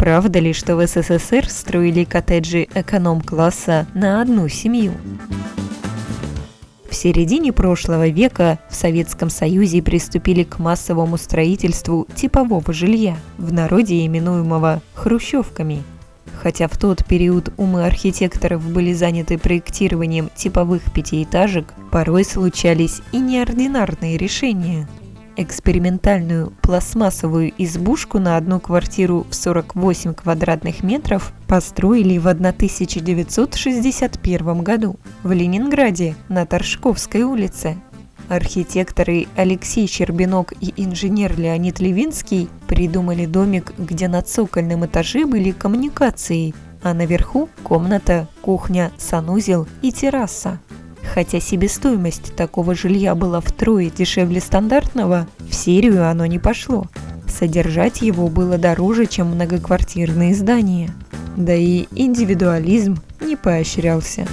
Правда ли, что в СССР строили коттеджи эконом-класса на одну семью? В середине прошлого века в Советском Союзе приступили к массовому строительству типового жилья, в народе именуемого «хрущевками». Хотя в тот период умы архитекторов были заняты проектированием типовых пятиэтажек, порой случались и неординарные решения – экспериментальную пластмассовую избушку на одну квартиру в 48 квадратных метров построили в 1961 году в Ленинграде на Торжковской улице. Архитекторы Алексей Щербинок и инженер Леонид Левинский придумали домик, где на цокольном этаже были коммуникации, а наверху комната, кухня, санузел и терраса. Хотя себестоимость такого жилья была втрое дешевле стандартного, в серию оно не пошло. Содержать его было дороже, чем многоквартирные здания. Да и индивидуализм не поощрялся.